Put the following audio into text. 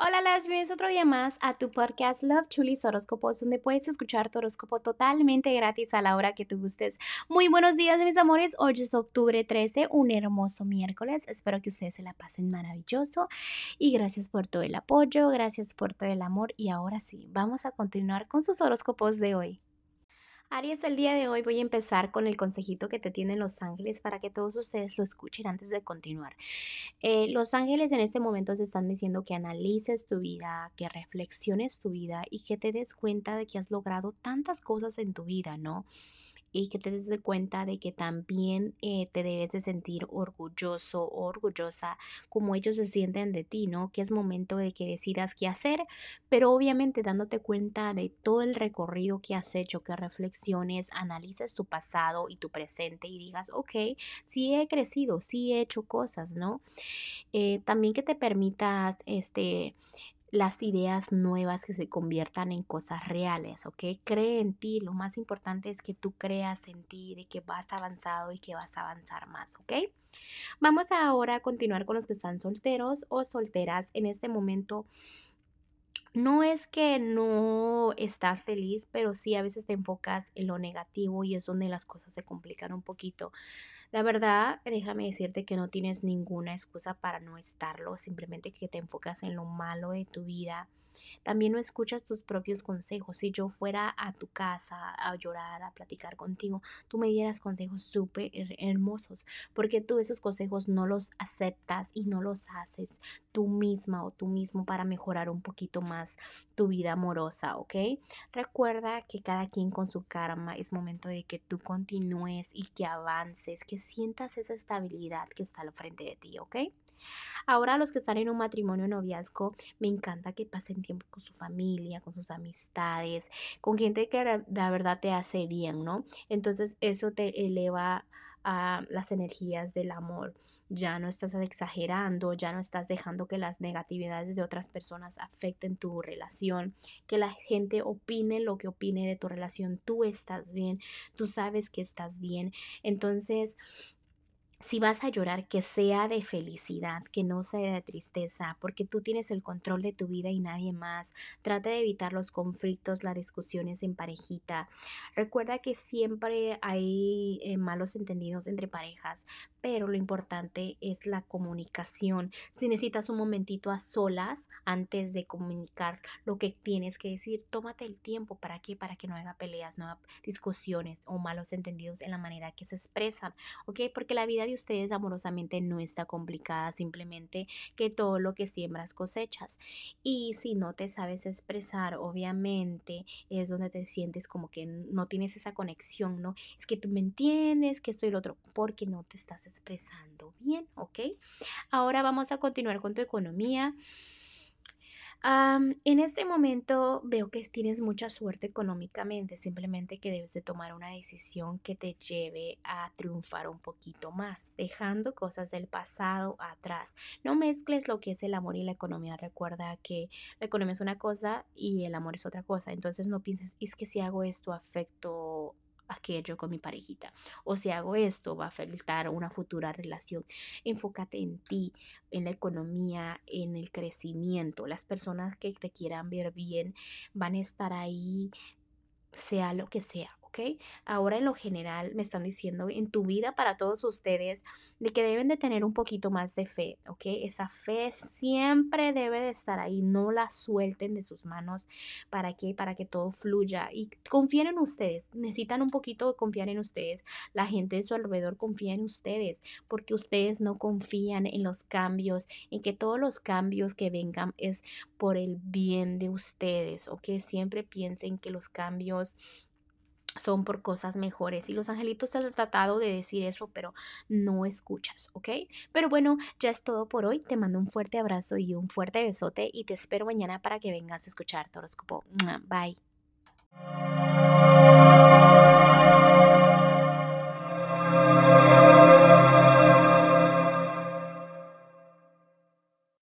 Hola, las bienvenidos otro día más a tu podcast Love Chulis Horóscopos, donde puedes escuchar tu horóscopo totalmente gratis a la hora que tú gustes. Muy buenos días, mis amores. Hoy es octubre 13, un hermoso miércoles. Espero que ustedes se la pasen maravilloso. Y gracias por todo el apoyo, gracias por todo el amor. Y ahora sí, vamos a continuar con sus horóscopos de hoy. Aries, el día de hoy voy a empezar con el consejito que te tienen los ángeles para que todos ustedes lo escuchen antes de continuar. Eh, los ángeles en este momento te están diciendo que analices tu vida, que reflexiones tu vida y que te des cuenta de que has logrado tantas cosas en tu vida, ¿no? y que te des cuenta de que también eh, te debes de sentir orgulloso o orgullosa como ellos se sienten de ti, ¿no? Que es momento de que decidas qué hacer, pero obviamente dándote cuenta de todo el recorrido que has hecho, que reflexiones, analices tu pasado y tu presente y digas, ok, sí he crecido, sí he hecho cosas, ¿no? Eh, también que te permitas, este, las ideas nuevas que se conviertan en cosas reales, ¿ok? Cree en ti, lo más importante es que tú creas en ti, de que vas avanzado y que vas a avanzar más, ¿ok? Vamos ahora a continuar con los que están solteros o solteras en este momento. No es que no estás feliz, pero sí a veces te enfocas en lo negativo y es donde las cosas se complican un poquito. La verdad, déjame decirte que no tienes ninguna excusa para no estarlo, simplemente que te enfocas en lo malo de tu vida también no escuchas tus propios consejos. Si yo fuera a tu casa a llorar, a platicar contigo, tú me dieras consejos súper hermosos, porque tú esos consejos no los aceptas y no los haces tú misma o tú mismo para mejorar un poquito más tu vida amorosa, ¿ok? Recuerda que cada quien con su karma es momento de que tú continúes y que avances, que sientas esa estabilidad que está al frente de ti, ¿ok? Ahora los que están en un matrimonio noviazgo, me encanta que pasen tiempo con su familia, con sus amistades, con gente que de verdad te hace bien, ¿no? Entonces eso te eleva a las energías del amor. Ya no estás exagerando, ya no estás dejando que las negatividades de otras personas afecten tu relación, que la gente opine lo que opine de tu relación. Tú estás bien, tú sabes que estás bien. Entonces, si vas a llorar, que sea de felicidad, que no sea de tristeza, porque tú tienes el control de tu vida y nadie más. Trata de evitar los conflictos, las discusiones en parejita. Recuerda que siempre hay eh, malos entendidos entre parejas, pero lo importante es la comunicación. Si necesitas un momentito a solas antes de comunicar lo que tienes que decir, tómate el tiempo. ¿Para qué? Para que no haya peleas, no haya discusiones o malos entendidos en la manera que se expresan, ¿ok? Porque la vida de ustedes amorosamente no está complicada, simplemente que todo lo que siembras cosechas. Y si no te sabes expresar, obviamente es donde te sientes como que no tienes esa conexión, ¿no? Es que tú me entiendes, que esto y lo otro, porque no te estás expresando bien, ¿ok? Ahora vamos a continuar con tu economía en este momento veo que tienes mucha suerte económicamente, simplemente que debes de tomar una decisión que te lleve a triunfar un poquito más, dejando cosas del pasado atrás. No mezcles lo que es el amor y la economía. Recuerda que la economía es una cosa y el amor es otra cosa. Entonces no pienses, es que si hago esto afecto aquello con mi parejita. O si hago esto, va a afectar una futura relación. Enfócate en ti, en la economía, en el crecimiento. Las personas que te quieran ver bien van a estar ahí, sea lo que sea. Ahora en lo general me están diciendo en tu vida para todos ustedes de que deben de tener un poquito más de fe, ¿ok? Esa fe siempre debe de estar ahí, no la suelten de sus manos. ¿Para qué? Para que todo fluya y confíen en ustedes. Necesitan un poquito de confiar en ustedes. La gente de su alrededor confía en ustedes porque ustedes no confían en los cambios, en que todos los cambios que vengan es por el bien de ustedes, ¿ok? Siempre piensen que los cambios son por cosas mejores. Y los angelitos han tratado de decir eso, pero no escuchas, ¿ok? Pero bueno, ya es todo por hoy. Te mando un fuerte abrazo y un fuerte besote y te espero mañana para que vengas a escuchar tu horóscopo. Bye.